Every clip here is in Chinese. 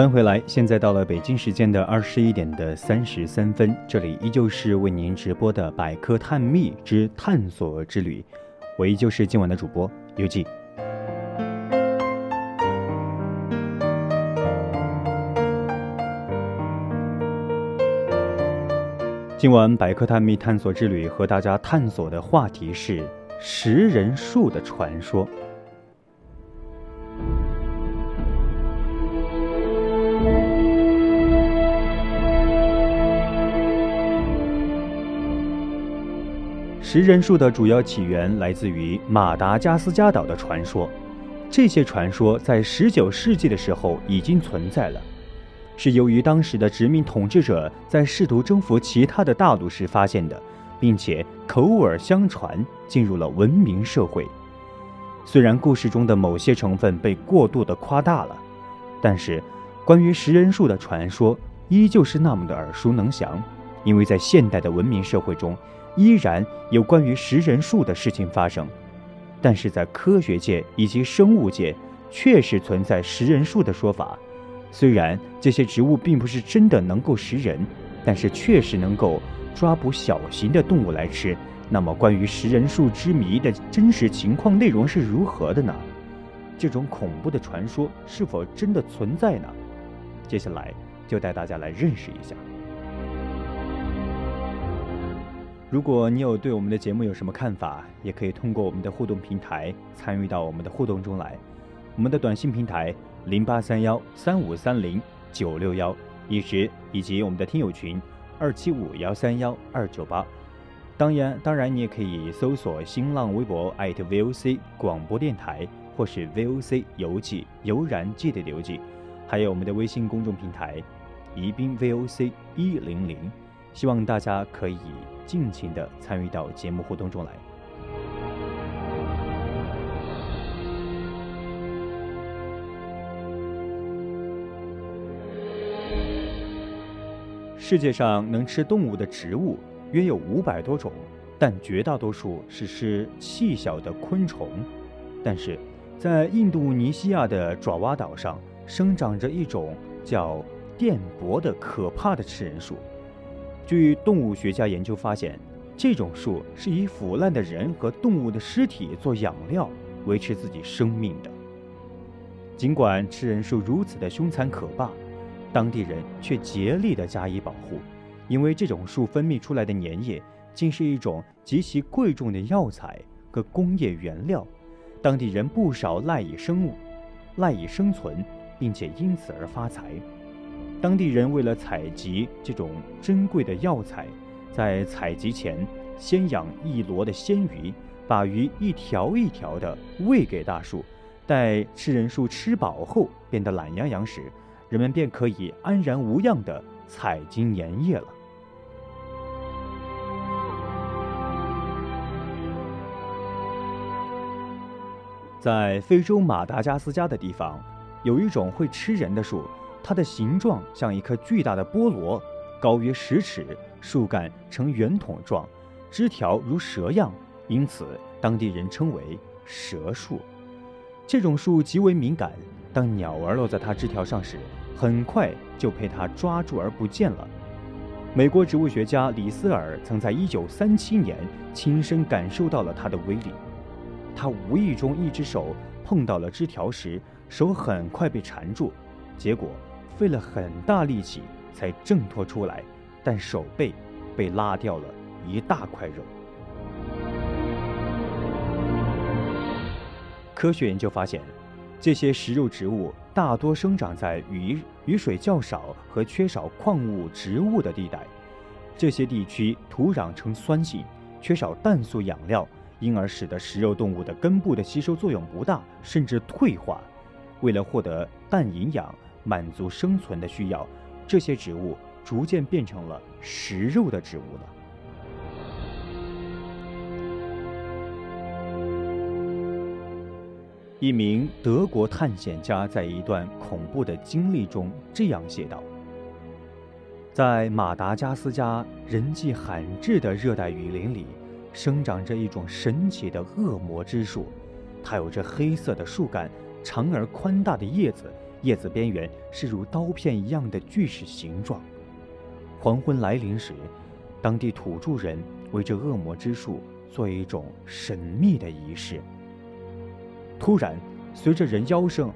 欢迎回来，现在到了北京时间的二十一点的三十三分，这里依旧是为您直播的百科探秘之探索之旅，我依旧是今晚的主播游记。今晚百科探秘探索之旅和大家探索的话题是食人树的传说。食人树的主要起源来自于马达加斯加岛的传说，这些传说在19世纪的时候已经存在了，是由于当时的殖民统治者在试图征服其他的大陆时发现的，并且口耳相传进入了文明社会。虽然故事中的某些成分被过度的夸大了，但是关于食人树的传说依旧是那么的耳熟能详，因为在现代的文明社会中。依然有关于食人树的事情发生，但是在科学界以及生物界确实存在食人树的说法。虽然这些植物并不是真的能够食人，但是确实能够抓捕小型的动物来吃。那么，关于食人树之谜的真实情况内容是如何的呢？这种恐怖的传说是否真的存在呢？接下来就带大家来认识一下。如果你有对我们的节目有什么看法，也可以通过我们的互动平台参与到我们的互动中来。我们的短信平台零八三幺三五三零九六幺，以及以及我们的听友群二七五幺三幺二九八。当然，当然你也可以搜索新浪微博 @VOC 广播电台，或是 VOC 游记悠然记的游记，还有我们的微信公众平台宜宾 VOC 一零零。希望大家可以尽情的参与到节目互动中来。世界上能吃动物的植物约有五百多种，但绝大多数是吃细小的昆虫。但是，在印度尼西亚的爪哇岛上，生长着一种叫电柏的可怕的吃人树。据动物学家研究发现，这种树是以腐烂的人和动物的尸体做养料维持自己生命的。尽管吃人树如此的凶残可怕，当地人却竭力的加以保护，因为这种树分泌出来的粘液竟是一种极其贵重的药材和工业原料，当地人不少赖以生物，赖以生存，并且因此而发财。当地人为了采集这种珍贵的药材，在采集前先养一箩的鲜鱼，把鱼一条一条的喂给大树，待吃人树吃饱后变得懒洋洋时，人们便可以安然无恙的采集粘液了。在非洲马达加斯加的地方，有一种会吃人的树。它的形状像一颗巨大的菠萝，高约十尺，树干呈圆筒状，枝条如蛇样，因此当地人称为蛇树。这种树极为敏感，当鸟儿落在它枝条上时，很快就被它抓住而不见了。美国植物学家李斯尔曾在1937年亲身感受到了它的威力。他无意中一只手碰到了枝条时，手很快被缠住，结果。费了很大力气才挣脱出来，但手背被拉掉了一大块肉。科学研究发现，这些食肉植物大多生长在雨雨水较少和缺少矿物植物的地带，这些地区土壤呈酸性，缺少氮素养料，因而使得食肉动物的根部的吸收作用不大，甚至退化。为了获得氮营养，满足生存的需要，这些植物逐渐变成了食肉的植物了。一名德国探险家在一段恐怖的经历中这样写道：“在马达加斯加人迹罕至的热带雨林里，生长着一种神奇的恶魔之树，它有着黑色的树干。”长而宽大的叶子，叶子边缘是如刀片一样的锯齿形状。黄昏来临时，当地土著人围着恶魔之树做一种神秘的仪式。突然，随着人妖声，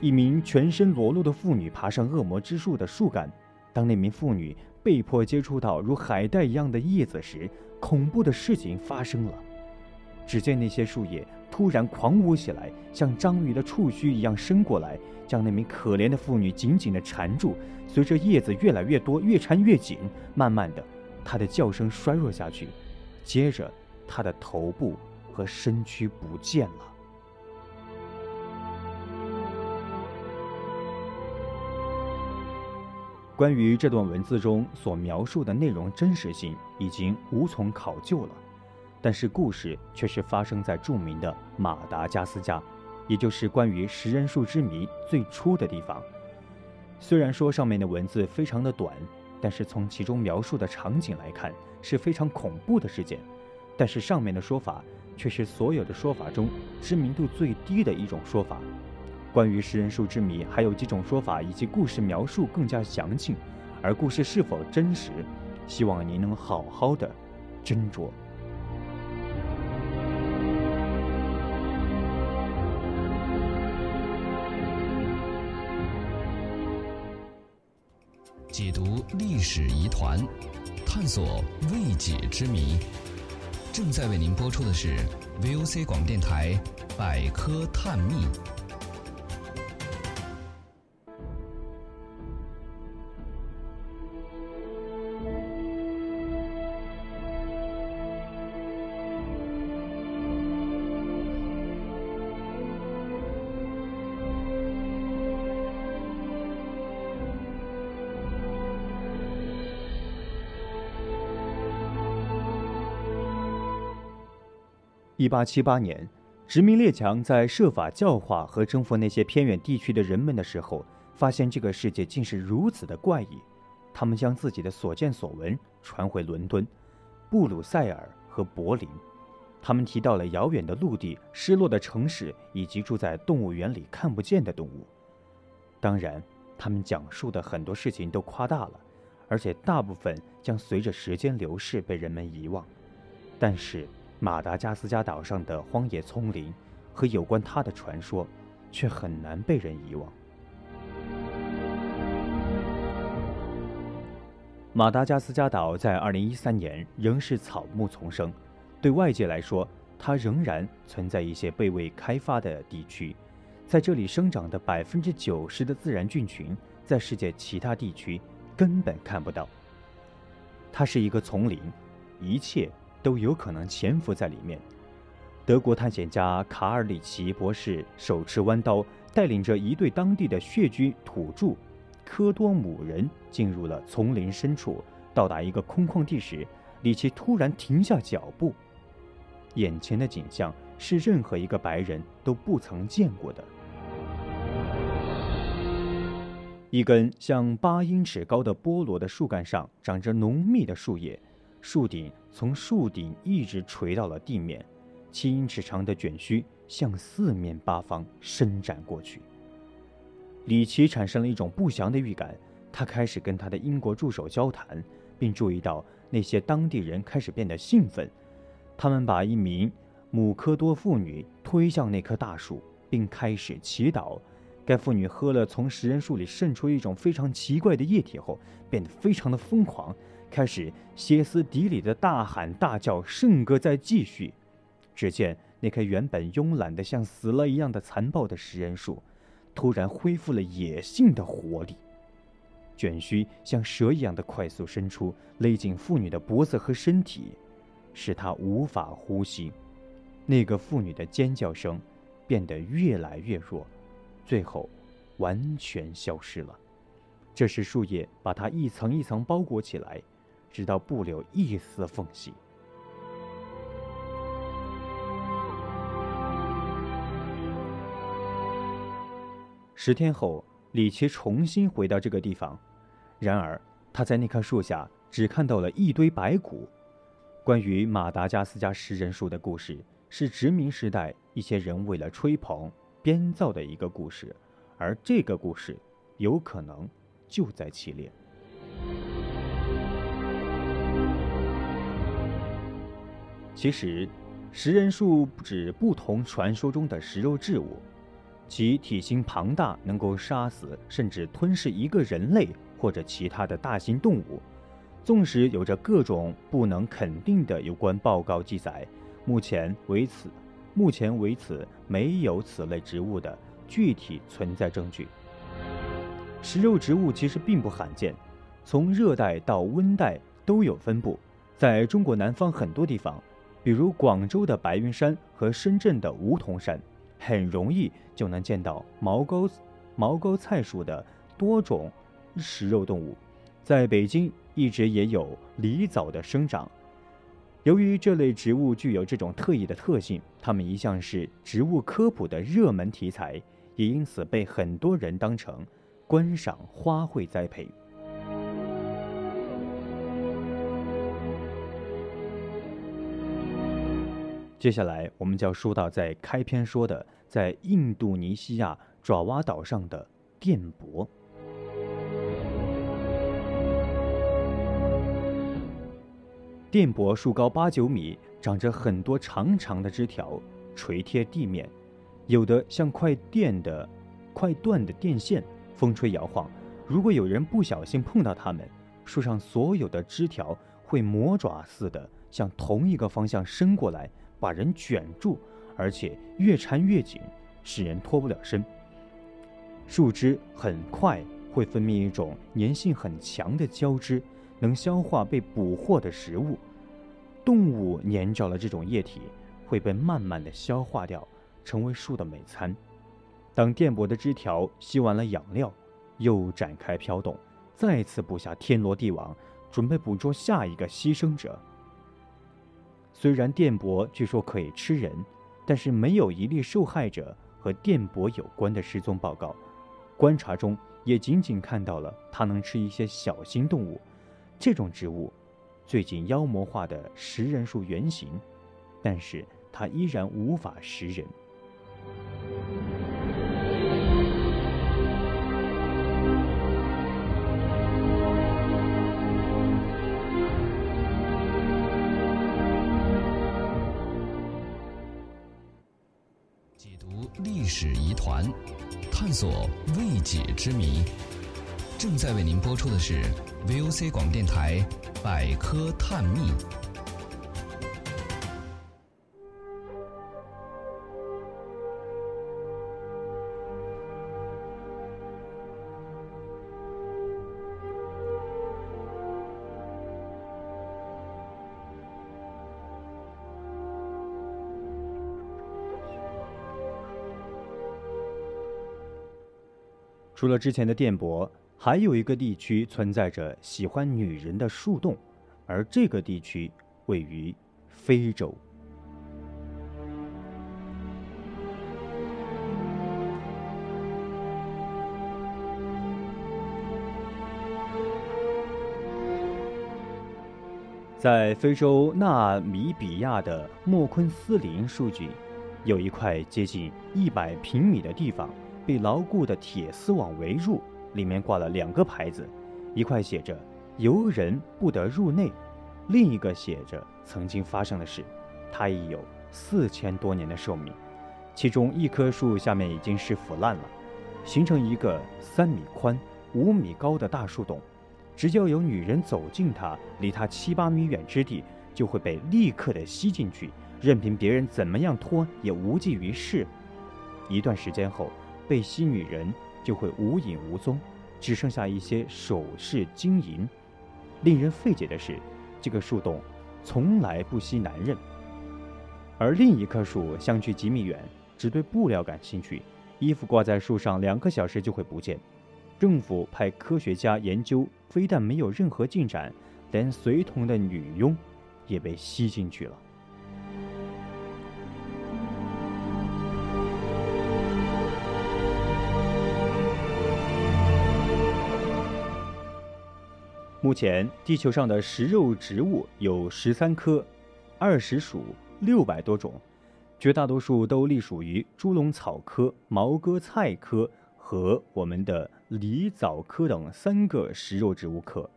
一名全身裸露的妇女爬上恶魔之树的树干。当那名妇女被迫接触到如海带一样的叶子时，恐怖的事情发生了。只见那些树叶。突然狂舞起来，像章鱼的触须一样伸过来，将那名可怜的妇女紧紧地缠住。随着叶子越来越多，越缠越紧，慢慢的，她的叫声衰弱下去，接着，她的头部和身躯不见了。关于这段文字中所描述的内容真实性，已经无从考究了。但是故事却是发生在著名的马达加斯加，也就是关于食人树之谜最初的地方。虽然说上面的文字非常的短，但是从其中描述的场景来看是非常恐怖的事件。但是上面的说法却是所有的说法中知名度最低的一种说法。关于食人树之谜，还有几种说法以及故事描述更加详尽，而故事是否真实，希望您能好好的斟酌。解读历史疑团，探索未解之谜。正在为您播出的是 VOC 广播电台《百科探秘》。一八七八年，殖民列强在设法教化和征服那些偏远地区的人们的时候，发现这个世界竟是如此的怪异。他们将自己的所见所闻传回伦敦、布鲁塞尔和柏林。他们提到了遥远的陆地、失落的城市以及住在动物园里看不见的动物。当然，他们讲述的很多事情都夸大了，而且大部分将随着时间流逝被人们遗忘。但是，马达加斯加岛上的荒野丛林和有关它的传说，却很难被人遗忘。马达加斯加岛在2013年仍是草木丛生，对外界来说，它仍然存在一些被未开发的地区。在这里生长的百分之九十的自然菌群，在世界其他地区根本看不到。它是一个丛林，一切。都有可能潜伏在里面。德国探险家卡尔里奇博士手持弯刀，带领着一队当地的血居土著科多姆人进入了丛林深处。到达一个空旷地时，里奇突然停下脚步。眼前的景象是任何一个白人都不曾见过的。一根像八英尺高的菠萝的树干上长着浓密的树叶。树顶从树顶一直垂到了地面，七英尺长的卷须向四面八方伸展过去。里奇产生了一种不祥的预感，他开始跟他的英国助手交谈，并注意到那些当地人开始变得兴奋。他们把一名姆科多妇女推向那棵大树，并开始祈祷。该妇女喝了从食人树里渗出一种非常奇怪的液体后，变得非常的疯狂。开始歇斯底里的大喊大叫，圣歌在继续。只见那棵原本慵懒的像死了一样的残暴的食人树，突然恢复了野性的活力，卷须像蛇一样的快速伸出，勒紧妇女的脖子和身体，使她无法呼吸。那个妇女的尖叫声变得越来越弱，最后完全消失了。这时，树叶把它一层一层包裹起来，直到不留一丝缝隙。十天后，李奇重新回到这个地方，然而他在那棵树下只看到了一堆白骨。关于马达加斯加食人树的故事，是殖民时代一些人为了吹捧编造的一个故事，而这个故事有可能。就在其列。其实，食人树指不同传说中的食肉植物，其体型庞大，能够杀死甚至吞噬一个人类或者其他的大型动物。纵使有着各种不能肯定的有关报告记载，目前为此，目前为此没有此类植物的具体存在证据。食肉植物其实并不罕见，从热带到温带都有分布。在中国南方很多地方，比如广州的白云山和深圳的梧桐山，很容易就能见到毛膏毛膏菜属的多种食肉动物。在北京一直也有狸藻的生长。由于这类植物具有这种特异的特性，它们一向是植物科普的热门题材，也因此被很多人当成。观赏花卉栽培。接下来，我们就要说到在开篇说的，在印度尼西亚爪哇岛上的电柏。电柏树高八九米，长着很多长长的枝条，垂贴地面，有的像快电的、快断的电线。风吹摇晃，如果有人不小心碰到它们，树上所有的枝条会魔爪似的向同一个方向伸过来，把人卷住，而且越缠越紧，使人脱不了身。树枝很快会分泌一种粘性很强的胶质，能消化被捕获的食物。动物粘着了这种液体，会被慢慢的消化掉，成为树的美餐。当电薄的枝条吸完了养料，又展开飘动，再次布下天罗地网，准备捕捉下一个牺牲者。虽然电波据说可以吃人，但是没有一例受害者和电波有关的失踪报告。观察中也仅仅看到了它能吃一些小型动物。这种植物最近妖魔化的食人树原型，但是它依然无法食人。史疑团，探索未解之谜。正在为您播出的是 VOC 广播电台《百科探秘》。除了之前的电波，还有一个地区存在着喜欢女人的树洞，而这个地区位于非洲。在非洲纳米比亚的莫昆斯林数据，有一块接近一百平米的地方。被牢固的铁丝网围住，里面挂了两个牌子，一块写着“游人不得入内”，另一个写着“曾经发生的事”。它已有四千多年的寿命，其中一棵树下面已经是腐烂了，形成一个三米宽、五米高的大树洞。只要有女人走近它，离它七八米远之地，就会被立刻的吸进去，任凭别人怎么样拖也无济于事。一段时间后，被吸女人就会无影无踪，只剩下一些首饰金银。令人费解的是，这个树洞从来不吸男人。而另一棵树相距几米远，只对布料感兴趣，衣服挂在树上两个小时就会不见。政府派科学家研究，非但没有任何进展，连随同的女佣也被吸进去了。目前，地球上的食肉植物有十三科，二十属，六百多种，绝大多数都隶属于猪笼草科、毛戈菜科和我们的狸藻科等三个食肉植物科。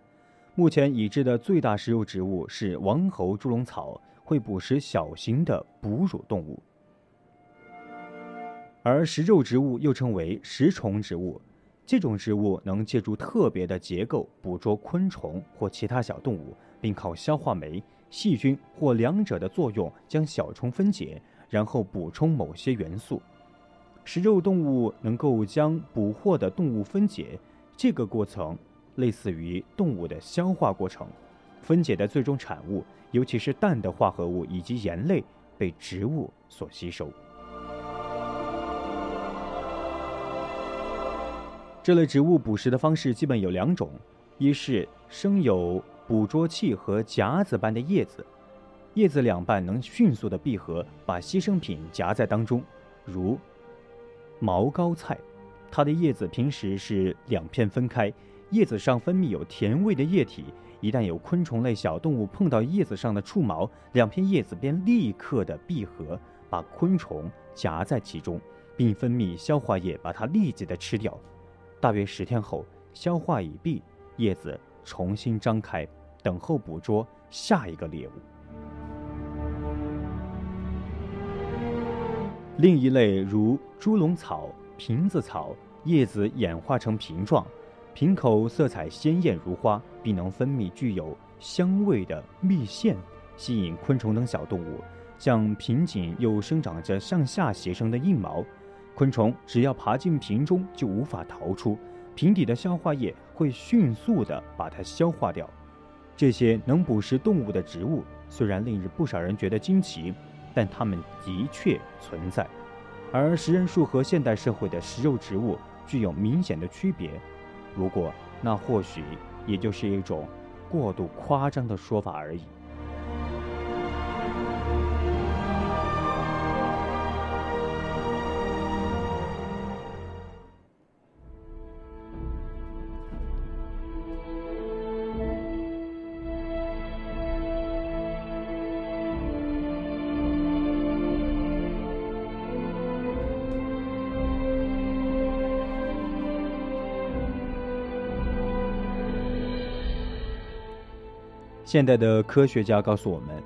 目前已知的最大食肉植物是王侯猪笼草，会捕食小型的哺乳动物。而食肉植物又称为食虫植物。这种植物能借助特别的结构捕捉昆虫或其他小动物，并靠消化酶、细菌或两者的作用将小虫分解，然后补充某些元素。食肉动物能够将捕获的动物分解，这个过程类似于动物的消化过程。分解的最终产物，尤其是氮的化合物以及盐类，被植物所吸收。这类植物捕食的方式基本有两种：一是生有捕捉器和夹子般的叶子，叶子两半能迅速的闭合，把牺牲品夹在当中，如毛膏菜，它的叶子平时是两片分开，叶子上分泌有甜味的液体，一旦有昆虫类小动物碰到叶子上的触毛，两片叶子便立刻的闭合，把昆虫夹在其中，并分泌消化液把它立即的吃掉。大约十天后，消化已毕，叶子重新张开，等候捕捉下一个猎物。另一类如猪笼草、瓶子草，叶子演化成瓶状，瓶口色彩鲜艳如花，并能分泌具有香味的蜜腺，吸引昆虫等小动物。像瓶颈又生长着向下斜生的硬毛。昆虫只要爬进瓶中，就无法逃出。瓶底的消化液会迅速地把它消化掉。这些能捕食动物的植物，虽然令不少人觉得惊奇，但它们的确存在。而食人树和现代社会的食肉植物具有明显的区别。不过，那或许也就是一种过度夸张的说法而已。现代的科学家告诉我们，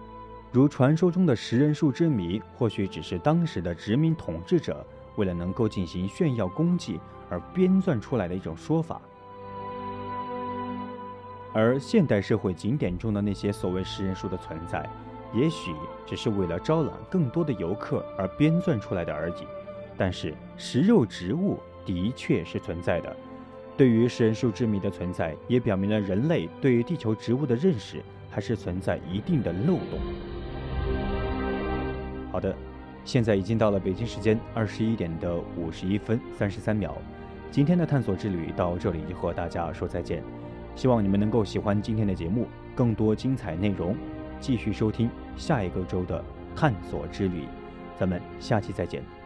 如传说中的食人树之谜，或许只是当时的殖民统治者为了能够进行炫耀功绩而编撰出来的一种说法。而现代社会景点中的那些所谓食人树的存在，也许只是为了招揽更多的游客而编撰出来的而已。但是食肉植物的确是存在的。对于食人树之谜的存在，也表明了人类对于地球植物的认识还是存在一定的漏洞。好的，现在已经到了北京时间二十一点的五十一分三十三秒，今天的探索之旅到这里就和大家说再见。希望你们能够喜欢今天的节目，更多精彩内容，继续收听下一个周的探索之旅。咱们下期再见。